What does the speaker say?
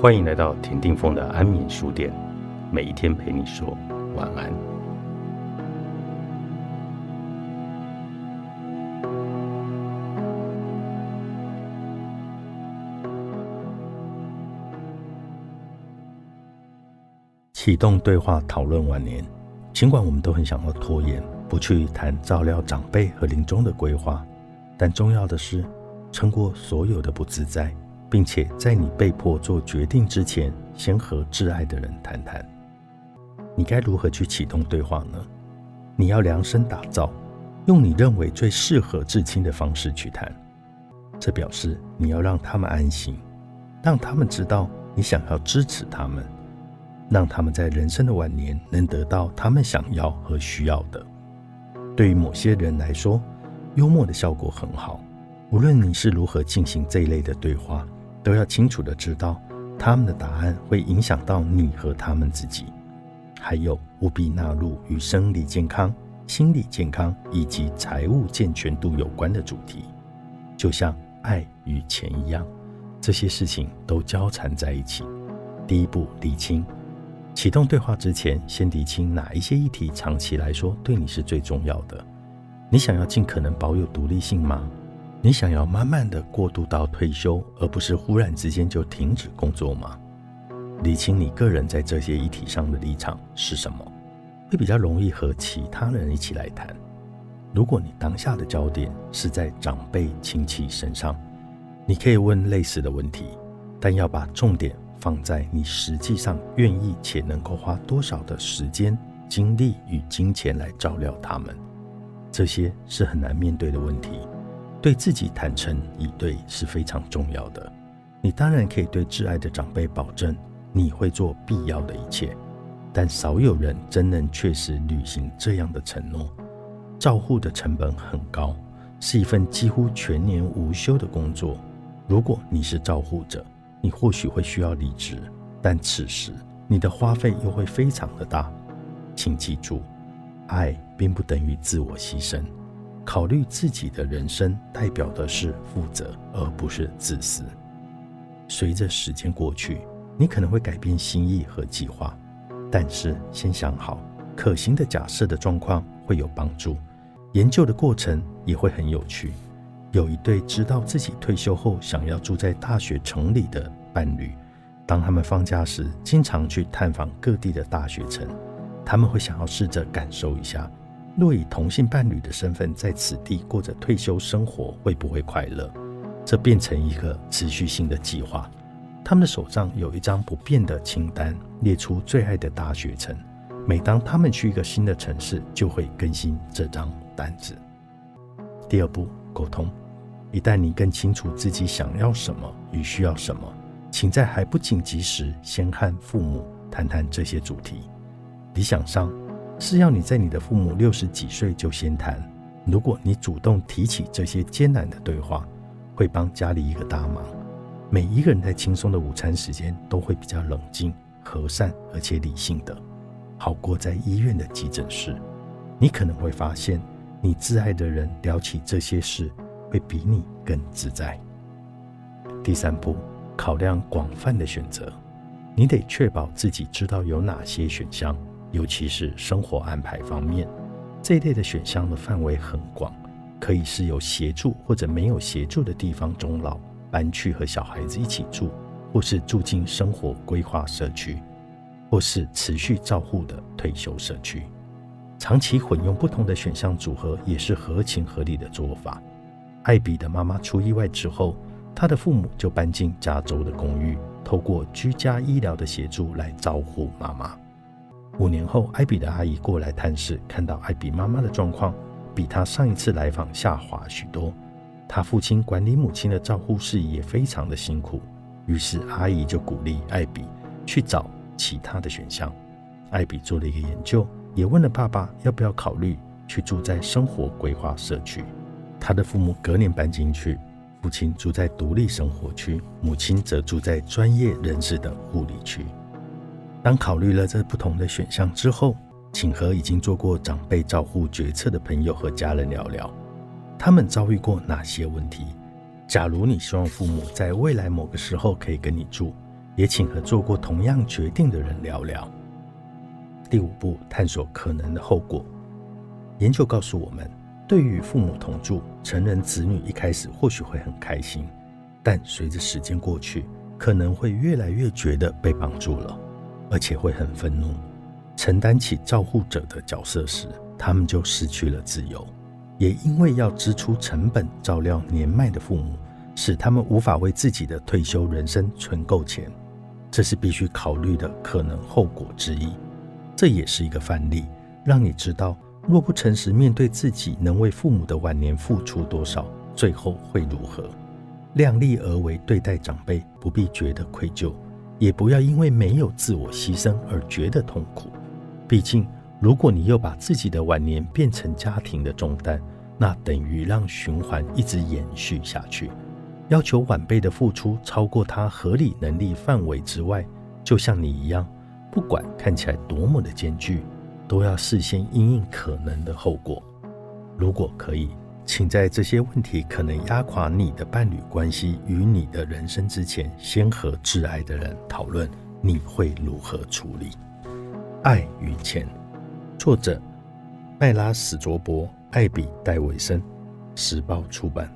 欢迎来到田定峰的安眠书店，每一天陪你说晚安。启动对话讨论晚年，尽管我们都很想要拖延，不去谈照料长辈和临终的规划，但重要的是撑过所有的不自在。并且在你被迫做决定之前，先和挚爱的人谈谈，你该如何去启动对话呢？你要量身打造，用你认为最适合至亲的方式去谈。这表示你要让他们安心，让他们知道你想要支持他们，让他们在人生的晚年能得到他们想要和需要的。对于某些人来说，幽默的效果很好。无论你是如何进行这一类的对话。都要清楚的知道，他们的答案会影响到你和他们自己。还有，务必纳入与生理健康、心理健康以及财务健全度有关的主题，就像爱与钱一样，这些事情都交缠在一起。第一步，理清。启动对话之前，先理清哪一些议题长期来说对你是最重要的。你想要尽可能保有独立性吗？你想要慢慢的过渡到退休，而不是忽然之间就停止工作吗？理清你个人在这些议题上的立场是什么，会比较容易和其他人一起来谈。如果你当下的焦点是在长辈亲戚身上，你可以问类似的问题，但要把重点放在你实际上愿意且能够花多少的时间、精力与金钱来照料他们。这些是很难面对的问题。对自己坦诚以对是非常重要的。你当然可以对挚爱的长辈保证你会做必要的一切，但少有人真能确实履行这样的承诺。照护的成本很高，是一份几乎全年无休的工作。如果你是照护者，你或许会需要离职，但此时你的花费又会非常的大。请记住，爱并不等于自我牺牲。考虑自己的人生，代表的是负责，而不是自私。随着时间过去，你可能会改变心意和计划，但是先想好可行的假设的状况会有帮助。研究的过程也会很有趣。有一对知道自己退休后想要住在大学城里的伴侣，当他们放假时，经常去探访各地的大学城。他们会想要试着感受一下。若以同性伴侣的身份在此地过着退休生活，会不会快乐？这变成一个持续性的计划。他们的手上有一张不变的清单，列出最爱的大学城。每当他们去一个新的城市，就会更新这张单子。第二步，沟通。一旦你更清楚自己想要什么与需要什么，请在还不紧急时，先和父母谈谈这些主题。理想上。是要你在你的父母六十几岁就先谈。如果你主动提起这些艰难的对话，会帮家里一个大忙。每一个人在轻松的午餐时间都会比较冷静、和善而且理性的，好过在医院的急诊室。你可能会发现，你挚爱的人聊起这些事，会比你更自在。第三步，考量广泛的选择，你得确保自己知道有哪些选项。尤其是生活安排方面，这一类的选项的范围很广，可以是有协助或者没有协助的地方终老，搬去和小孩子一起住，或是住进生活规划社区，或是持续照护的退休社区。长期混用不同的选项组合也是合情合理的做法。艾比的妈妈出意外之后，他的父母就搬进加州的公寓，透过居家医疗的协助来照顾妈妈。五年后，艾比的阿姨过来探视，看到艾比妈妈的状况比她上一次来访下滑许多。她父亲管理母亲的照护事宜也非常的辛苦，于是阿姨就鼓励艾比去找其他的选项。艾比做了一个研究，也问了爸爸要不要考虑去住在生活规划社区。他的父母隔年搬进去，父亲住在独立生活区，母亲则住在专业人士的护理区。当考虑了这不同的选项之后，请和已经做过长辈照护决策的朋友和家人聊聊，他们遭遇过哪些问题。假如你希望父母在未来某个时候可以跟你住，也请和做过同样决定的人聊聊。第五步，探索可能的后果。研究告诉我们，对于父母同住，成人子女一开始或许会很开心，但随着时间过去，可能会越来越觉得被绑住了，而且会很愤怒。承担起照护者的角色时，他们就失去了自由。也因为要支出成本照料年迈的父母，使他们无法为自己的退休人生存够钱，这是必须考虑的可能后果之一。这也是一个范例，让你知道。若不诚实面对自己能为父母的晚年付出多少，最后会如何？量力而为对待长辈，不必觉得愧疚，也不要因为没有自我牺牲而觉得痛苦。毕竟，如果你又把自己的晚年变成家庭的重担，那等于让循环一直延续下去。要求晚辈的付出超过他合理能力范围之外，就像你一样，不管看起来多么的艰巨。都要事先应应可能的后果。如果可以，请在这些问题可能压垮你的伴侣关系与你的人生之前，先和挚爱的人讨论你会如何处理。爱与钱，作者麦拉史卓伯、艾比戴维森，时报出版。